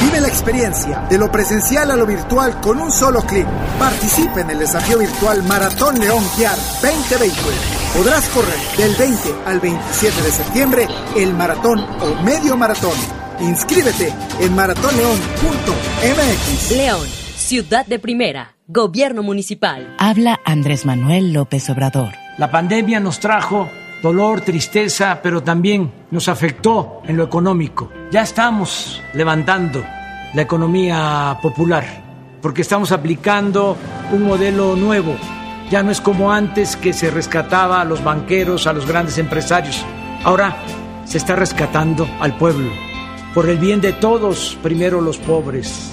Vive la experiencia de lo presencial a lo virtual con un solo clic. Participe en el desafío virtual Maratón León Guiar 2020. Podrás correr del 20 al 27 de septiembre el maratón o medio maratón. Inscríbete en maratonleón.mx. León, ciudad de primera, gobierno municipal. Habla Andrés Manuel López Obrador. La pandemia nos trajo dolor, tristeza, pero también nos afectó en lo económico. Ya estamos levantando la economía popular porque estamos aplicando un modelo nuevo. Ya no es como antes que se rescataba a los banqueros, a los grandes empresarios. Ahora se está rescatando al pueblo. Por el bien de todos, primero los pobres.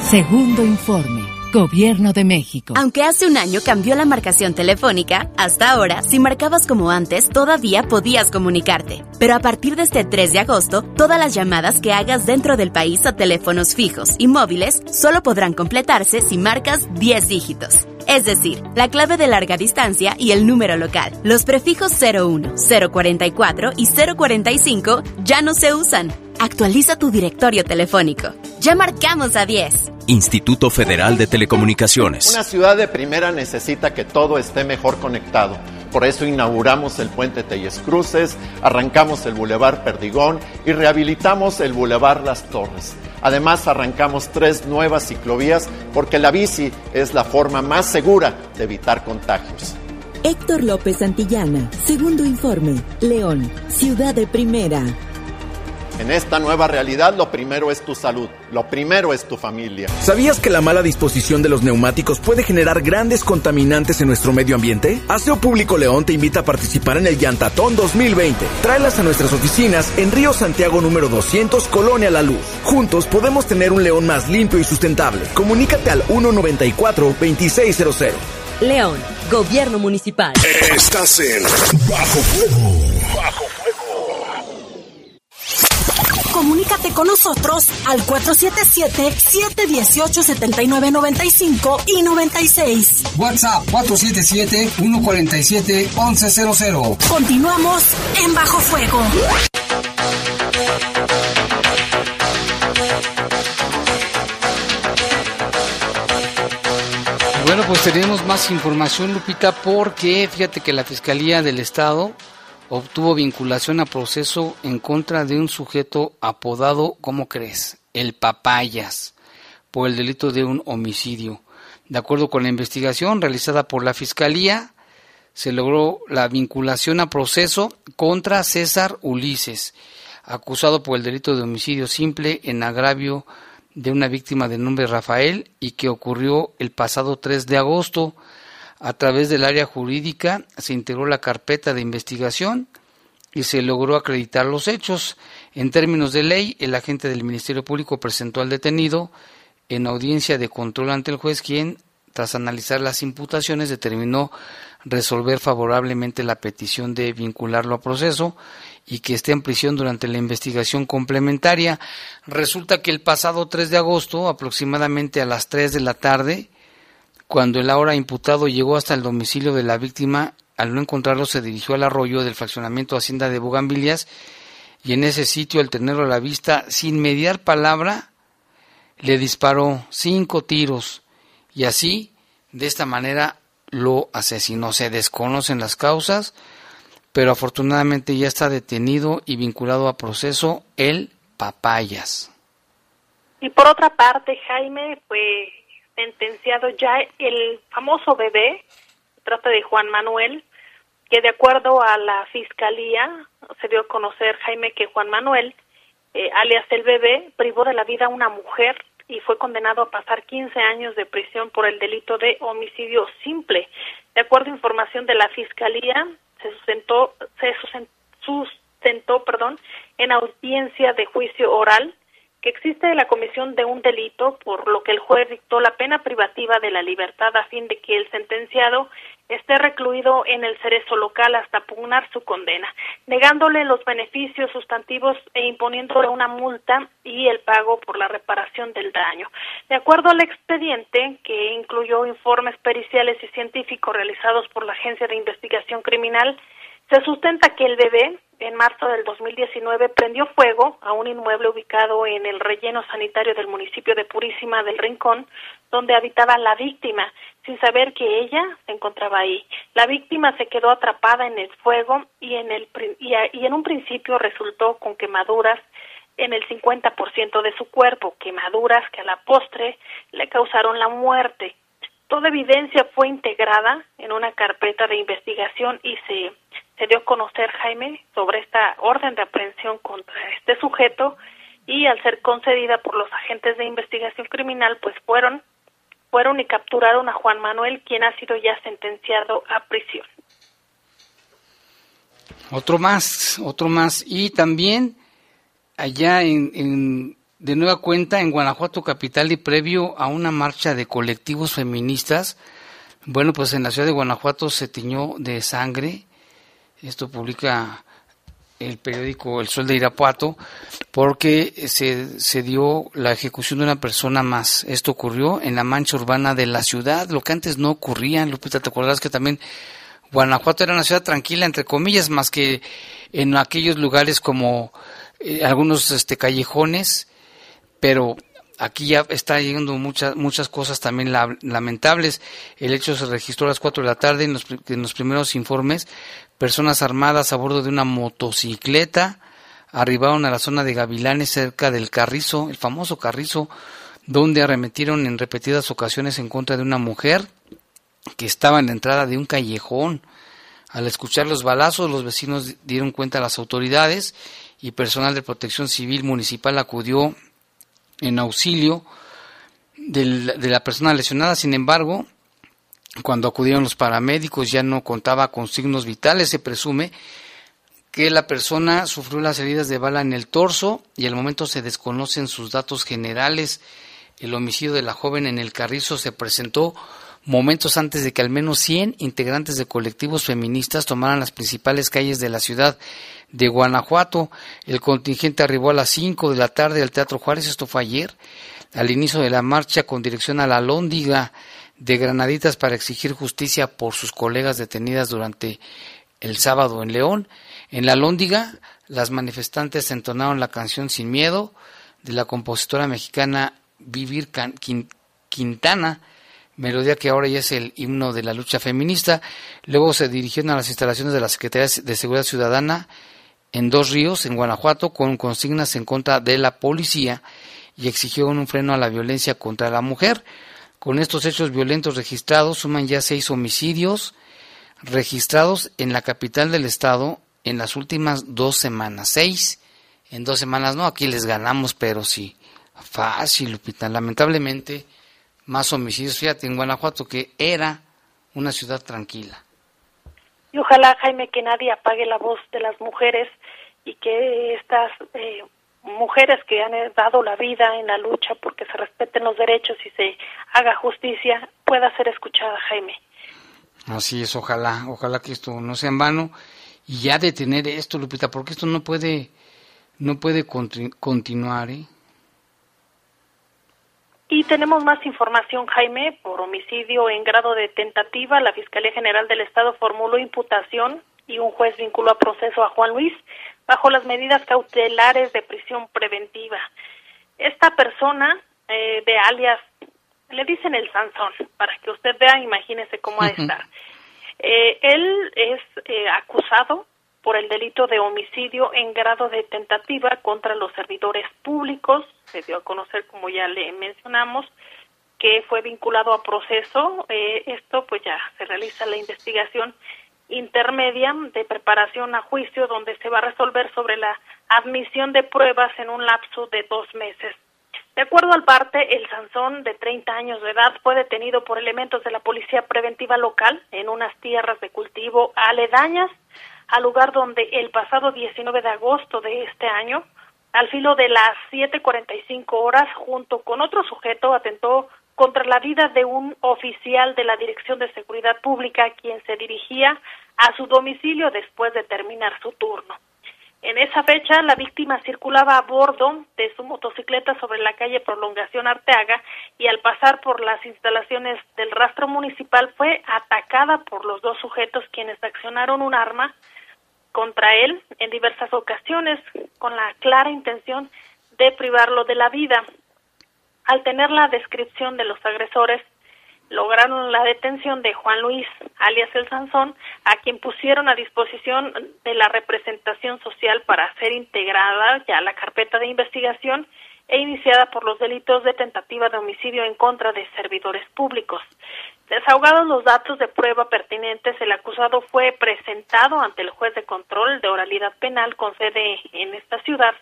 Segundo informe. Gobierno de México. Aunque hace un año cambió la marcación telefónica, hasta ahora, si marcabas como antes, todavía podías comunicarte. Pero a partir de este 3 de agosto, todas las llamadas que hagas dentro del país a teléfonos fijos y móviles solo podrán completarse si marcas 10 dígitos. Es decir, la clave de larga distancia y el número local. Los prefijos 01, 044 y 045 ya no se usan. Actualiza tu directorio telefónico. Ya marcamos a 10. Instituto Federal de Telecomunicaciones. Una ciudad de primera necesita que todo esté mejor conectado. Por eso inauguramos el puente Telles Cruces, arrancamos el bulevar Perdigón y rehabilitamos el bulevar Las Torres. Además, arrancamos tres nuevas ciclovías porque la bici es la forma más segura de evitar contagios. Héctor López Santillana, segundo informe, León, ciudad de primera. En esta nueva realidad lo primero es tu salud, lo primero es tu familia. ¿Sabías que la mala disposición de los neumáticos puede generar grandes contaminantes en nuestro medio ambiente? Aseo Público León te invita a participar en el Llantatón 2020. Tráelas a nuestras oficinas en Río Santiago número 200, Colonia La Luz. Juntos podemos tener un León más limpio y sustentable. Comunícate al 194-2600. León, Gobierno Municipal. Estás en Bajo Fuego. Bajo Comunícate con nosotros al 477-718-7995 y 96. WhatsApp 477-147-1100. Continuamos en Bajo Fuego. Bueno, pues tenemos más información, Lupita, porque fíjate que la Fiscalía del Estado obtuvo vinculación a proceso en contra de un sujeto apodado, ¿cómo crees? El Papayas, por el delito de un homicidio. De acuerdo con la investigación realizada por la Fiscalía, se logró la vinculación a proceso contra César Ulises, acusado por el delito de homicidio simple en agravio de una víctima de nombre Rafael y que ocurrió el pasado 3 de agosto a través del área jurídica se integró la carpeta de investigación y se logró acreditar los hechos. En términos de ley, el agente del Ministerio Público presentó al detenido en audiencia de control ante el juez, quien tras analizar las imputaciones, determinó resolver favorablemente la petición de vincularlo a proceso y que esté en prisión durante la investigación complementaria. Resulta que el pasado 3 de agosto, aproximadamente a las 3 de la tarde, cuando el ahora imputado llegó hasta el domicilio de la víctima, al no encontrarlo se dirigió al arroyo del fraccionamiento Hacienda de Bugambilias y en ese sitio, al tenerlo a la vista, sin mediar palabra, le disparó cinco tiros y así, de esta manera, lo asesinó. Se desconocen las causas, pero afortunadamente ya está detenido y vinculado a proceso el Papayas. Y por otra parte, Jaime fue sentenciado ya el famoso bebé, se trata de Juan Manuel, que de acuerdo a la fiscalía se dio a conocer, Jaime, que Juan Manuel, eh, alias el bebé, privó de la vida a una mujer y fue condenado a pasar 15 años de prisión por el delito de homicidio simple. De acuerdo a información de la Fiscalía, se sustentó, se sustentó perdón, en audiencia de juicio oral existe la comisión de un delito, por lo que el juez dictó la pena privativa de la libertad a fin de que el sentenciado esté recluido en el cerezo local hasta pugnar su condena, negándole los beneficios sustantivos e imponiéndole una multa y el pago por la reparación del daño. De acuerdo al expediente, que incluyó informes periciales y científicos realizados por la Agencia de Investigación Criminal, se sustenta que el bebé, en marzo del 2019, prendió fuego a un inmueble ubicado en el relleno sanitario del municipio de Purísima del Rincón, donde habitaba la víctima, sin saber que ella se encontraba ahí. La víctima se quedó atrapada en el fuego y en, el, y, y en un principio resultó con quemaduras en el 50% de su cuerpo, quemaduras que a la postre le causaron la muerte. Toda evidencia fue integrada en una carpeta de investigación y se se dio a conocer, Jaime, sobre esta orden de aprehensión contra este sujeto y al ser concedida por los agentes de investigación criminal, pues fueron fueron y capturaron a Juan Manuel, quien ha sido ya sentenciado a prisión. Otro más, otro más. Y también allá en, de nueva cuenta en Guanajuato capital y previo a una marcha de colectivos feministas, bueno, pues en la ciudad de Guanajuato se tiñó de sangre esto publica el periódico El Sol de Irapuato, porque se, se dio la ejecución de una persona más. Esto ocurrió en la mancha urbana de la ciudad, lo que antes no ocurría. Lupita, ¿te acuerdas que también Guanajuato era una ciudad tranquila, entre comillas, más que en aquellos lugares como eh, algunos este, callejones, pero aquí ya está llegando muchas muchas cosas también lamentables. El hecho se registró a las 4 de la tarde en los, en los primeros informes, Personas armadas a bordo de una motocicleta arribaron a la zona de Gavilanes cerca del Carrizo, el famoso Carrizo, donde arremetieron en repetidas ocasiones en contra de una mujer que estaba en la entrada de un callejón. Al escuchar los balazos, los vecinos dieron cuenta a las autoridades y personal de protección civil municipal acudió en auxilio de la persona lesionada. Sin embargo, cuando acudieron los paramédicos ya no contaba con signos vitales, se presume que la persona sufrió las heridas de bala en el torso y al momento se desconocen sus datos generales. El homicidio de la joven en el Carrizo se presentó momentos antes de que al menos 100 integrantes de colectivos feministas tomaran las principales calles de la ciudad de Guanajuato. El contingente arribó a las 5 de la tarde al Teatro Juárez, esto fue ayer, al inicio de la marcha con dirección a la Lóndiga de Granaditas para exigir justicia por sus colegas detenidas durante el sábado en León. En la Lóndiga, las manifestantes entonaron la canción Sin Miedo de la compositora mexicana Vivir Quintana, melodía que ahora ya es el himno de la lucha feminista. Luego se dirigieron a las instalaciones de la Secretaría de Seguridad Ciudadana en Dos Ríos, en Guanajuato, con consignas en contra de la policía y exigieron un freno a la violencia contra la mujer. Con estos hechos violentos registrados, suman ya seis homicidios registrados en la capital del estado en las últimas dos semanas. Seis en dos semanas, no, aquí les ganamos, pero sí, fácil, Lupita. Lamentablemente, más homicidios, fíjate, en Guanajuato, que era una ciudad tranquila. Y ojalá, Jaime, que nadie apague la voz de las mujeres y que estas eh, mujeres que han dado la vida en la lucha porque se respeten los derechos y se haga justicia pueda ser escuchada, Jaime. Así es, ojalá, ojalá que esto no sea en vano y ya detener esto, Lupita, porque esto no puede, no puede continuar, ¿eh? Y tenemos más información, Jaime, por homicidio en grado de tentativa. La Fiscalía General del Estado formuló imputación y un juez vinculó a proceso a Juan Luis bajo las medidas cautelares de prisión preventiva. Esta persona eh, de alias, le dicen el Sansón, para que usted vea, imagínese cómo ha de estar. Eh, él es eh, acusado por el delito de homicidio en grado de tentativa contra los servidores públicos, se dio a conocer como ya le mencionamos, que fue vinculado a proceso. Eh, esto pues ya se realiza la investigación intermedia de preparación a juicio donde se va a resolver sobre la admisión de pruebas en un lapso de dos meses. De acuerdo al parte, el Sansón, de 30 años de edad, fue detenido por elementos de la Policía Preventiva Local en unas tierras de cultivo aledañas al lugar donde el pasado 19 de agosto de este año, al filo de las 7.45 horas, junto con otro sujeto, atentó contra la vida de un oficial de la Dirección de Seguridad Pública, quien se dirigía a su domicilio después de terminar su turno. En esa fecha, la víctima circulaba a bordo de su motocicleta sobre la calle Prolongación Arteaga y al pasar por las instalaciones del rastro municipal fue atacada por los dos sujetos quienes accionaron un arma contra él en diversas ocasiones con la clara intención de privarlo de la vida. Al tener la descripción de los agresores, lograron la detención de Juan Luis, alias el Sansón, a quien pusieron a disposición de la representación social para ser integrada ya la carpeta de investigación e iniciada por los delitos de tentativa de homicidio en contra de servidores públicos. Desahogados los datos de prueba pertinentes, el acusado fue presentado ante el juez de control de oralidad penal con sede en esta ciudad.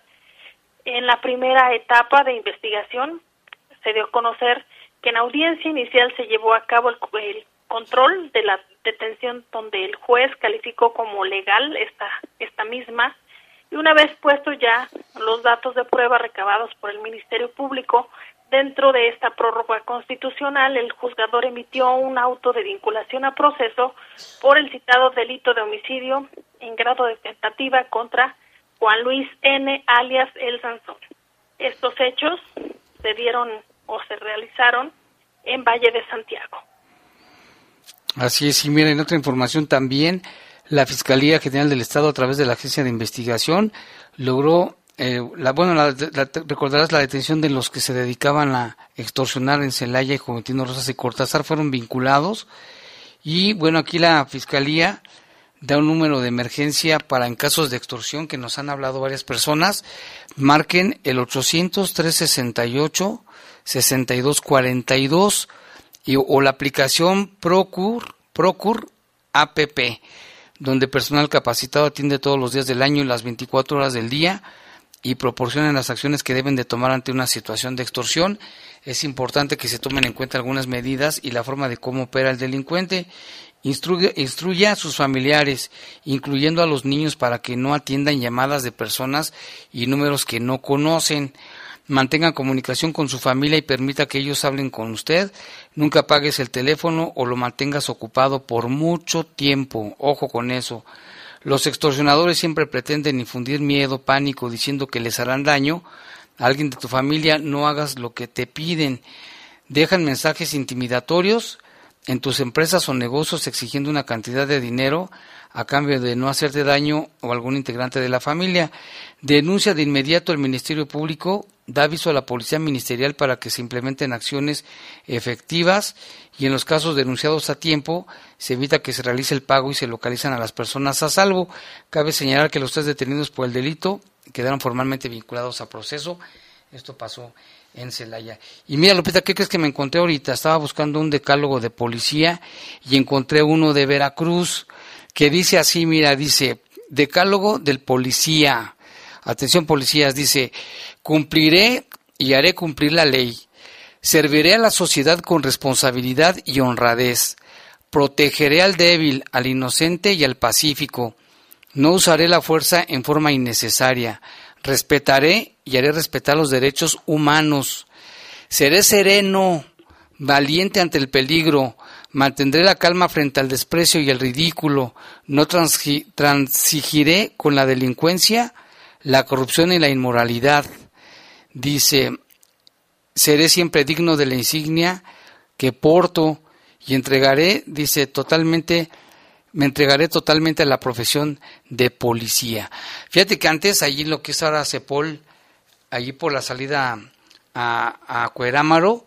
En la primera etapa de investigación se dio a conocer que en audiencia inicial se llevó a cabo el, control de la detención donde el juez calificó como legal esta, esta misma y una vez puestos ya los datos de prueba recabados por el Ministerio Público, dentro de esta prórroga constitucional, el juzgador emitió un auto de vinculación a proceso por el citado delito de homicidio en grado de tentativa contra Juan Luis N. alias El Sansón. Estos hechos se dieron o se realizaron en Valle de Santiago. Así es, y miren, otra información también, la Fiscalía General del Estado a través de la Agencia de Investigación logró, eh, la, bueno, recordarás la detención de los que se dedicaban a extorsionar en Celaya y Juventino Rosas y Cortázar, fueron vinculados. Y bueno, aquí la Fiscalía da un número de emergencia para en casos de extorsión que nos han hablado varias personas, marquen el 800 368 6242 y, o la aplicación Procur, Procur App, donde personal capacitado atiende todos los días del año y las 24 horas del día y proporcionan las acciones que deben de tomar ante una situación de extorsión. Es importante que se tomen en cuenta algunas medidas y la forma de cómo opera el delincuente. Instruye, a sus familiares, incluyendo a los niños, para que no atiendan llamadas de personas y números que no conocen mantenga comunicación con su familia y permita que ellos hablen con usted. Nunca apagues el teléfono o lo mantengas ocupado por mucho tiempo. Ojo con eso. Los extorsionadores siempre pretenden infundir miedo, pánico, diciendo que les harán daño. A alguien de tu familia no hagas lo que te piden. Dejan mensajes intimidatorios en tus empresas o negocios exigiendo una cantidad de dinero a cambio de no hacerte daño o algún integrante de la familia. Denuncia de inmediato al Ministerio Público da aviso a la Policía Ministerial para que se implementen acciones efectivas y en los casos denunciados a tiempo se evita que se realice el pago y se localizan a las personas a salvo. Cabe señalar que los tres detenidos por el delito quedaron formalmente vinculados a proceso. Esto pasó en Celaya. Y mira, Lupita, ¿qué crees que me encontré ahorita? Estaba buscando un decálogo de policía y encontré uno de Veracruz que dice así, mira, dice, decálogo del policía. Atención policías, dice, Cumpliré y haré cumplir la ley. Serviré a la sociedad con responsabilidad y honradez. Protegeré al débil, al inocente y al pacífico. No usaré la fuerza en forma innecesaria. Respetaré y haré respetar los derechos humanos. Seré sereno, valiente ante el peligro. Mantendré la calma frente al desprecio y el ridículo. No transigiré con la delincuencia, la corrupción y la inmoralidad. Dice, seré siempre digno de la insignia que porto y entregaré, dice, totalmente, me entregaré totalmente a la profesión de policía. Fíjate que antes, allí lo que es ahora Cepol, allí por la salida a, a Cuerámaro,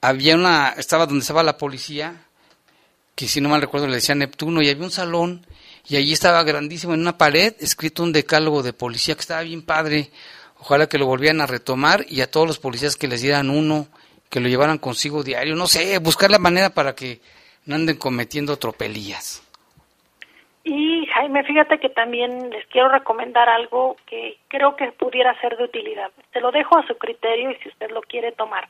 había una, estaba donde estaba la policía, que si no mal recuerdo le decía Neptuno, y había un salón, y allí estaba grandísimo en una pared, escrito un decálogo de policía que estaba bien padre. Ojalá que lo volvieran a retomar y a todos los policías que les dieran uno que lo llevaran consigo diario, no sé, buscar la manera para que no anden cometiendo tropelías. Y Jaime, fíjate que también les quiero recomendar algo que creo que pudiera ser de utilidad. Se lo dejo a su criterio y si usted lo quiere tomar.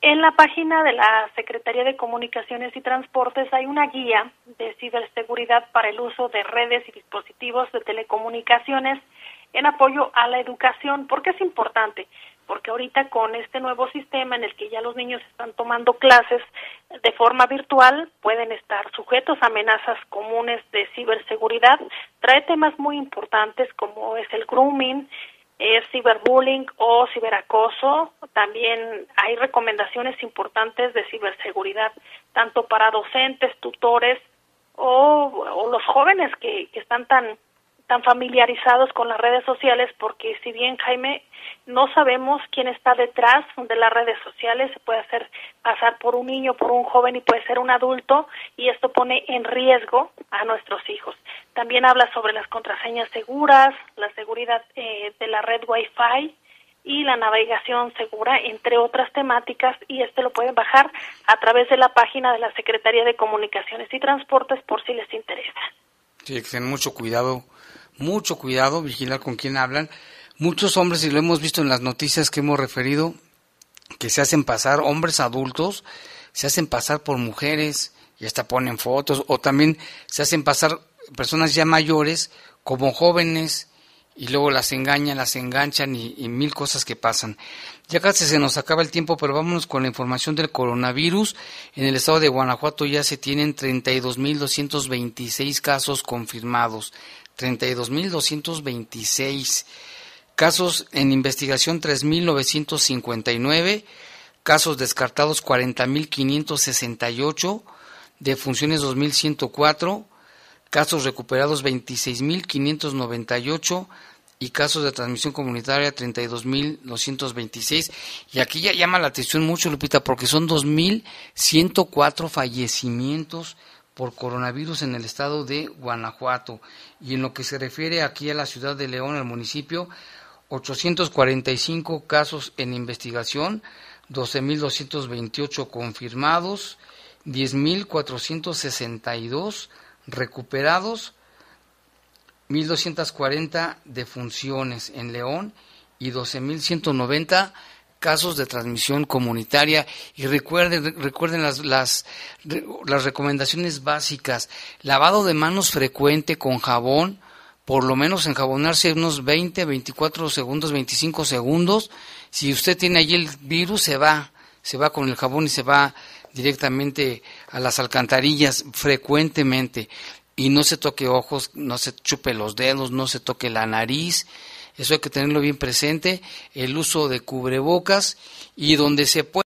En la página de la Secretaría de Comunicaciones y Transportes hay una guía de ciberseguridad para el uso de redes y dispositivos de telecomunicaciones en apoyo a la educación. ¿Por qué es importante? porque ahorita con este nuevo sistema en el que ya los niños están tomando clases de forma virtual, pueden estar sujetos a amenazas comunes de ciberseguridad. Trae temas muy importantes como es el grooming, es ciberbullying o ciberacoso. También hay recomendaciones importantes de ciberseguridad, tanto para docentes, tutores o, los jóvenes que, que están tan tan familiarizados con las redes sociales porque si bien Jaime no sabemos quién está detrás de las redes sociales, se puede hacer pasar por un niño, por un joven y puede ser un adulto y esto pone en riesgo a nuestros hijos. También habla sobre las contraseñas seguras, la seguridad eh, de la red Wi-Fi y la navegación segura, entre otras temáticas, y este lo pueden bajar a través de la página de la Secretaría de Comunicaciones y Transportes por si les interesa. Sí, tengan mucho cuidado mucho cuidado, vigilar con quién hablan. Muchos hombres, y lo hemos visto en las noticias que hemos referido, que se hacen pasar, hombres adultos, se hacen pasar por mujeres y hasta ponen fotos, o también se hacen pasar personas ya mayores como jóvenes y luego las engañan, las enganchan y, y, mil cosas que pasan. Ya casi se nos acaba el tiempo, pero vámonos con la información del coronavirus. En el estado de Guanajuato ya se tienen 32.226 casos confirmados. 32.226. Casos en investigación 3.959. Casos descartados 40.568. Defunciones 2.104. Casos recuperados 26.598 y casos de transmisión comunitaria 32.226. Y aquí ya llama la atención mucho, Lupita, porque son 2.104 fallecimientos por coronavirus en el estado de Guanajuato. Y en lo que se refiere aquí a la ciudad de León, el municipio, 845 casos en investigación, 12.228 confirmados, 10.462 recuperados, 1.240 defunciones en León y 12.190 casos de transmisión comunitaria y recuerden, recuerden las, las, las recomendaciones básicas. Lavado de manos frecuente con jabón, por lo menos enjabonarse unos 20, 24 segundos, 25 segundos. Si usted tiene allí el virus, se va, se va con el jabón y se va directamente a las alcantarillas frecuentemente. Y no se toque ojos, no se chupe los dedos, no se toque la nariz eso hay que tenerlo bien presente, el uso de cubrebocas y donde se puede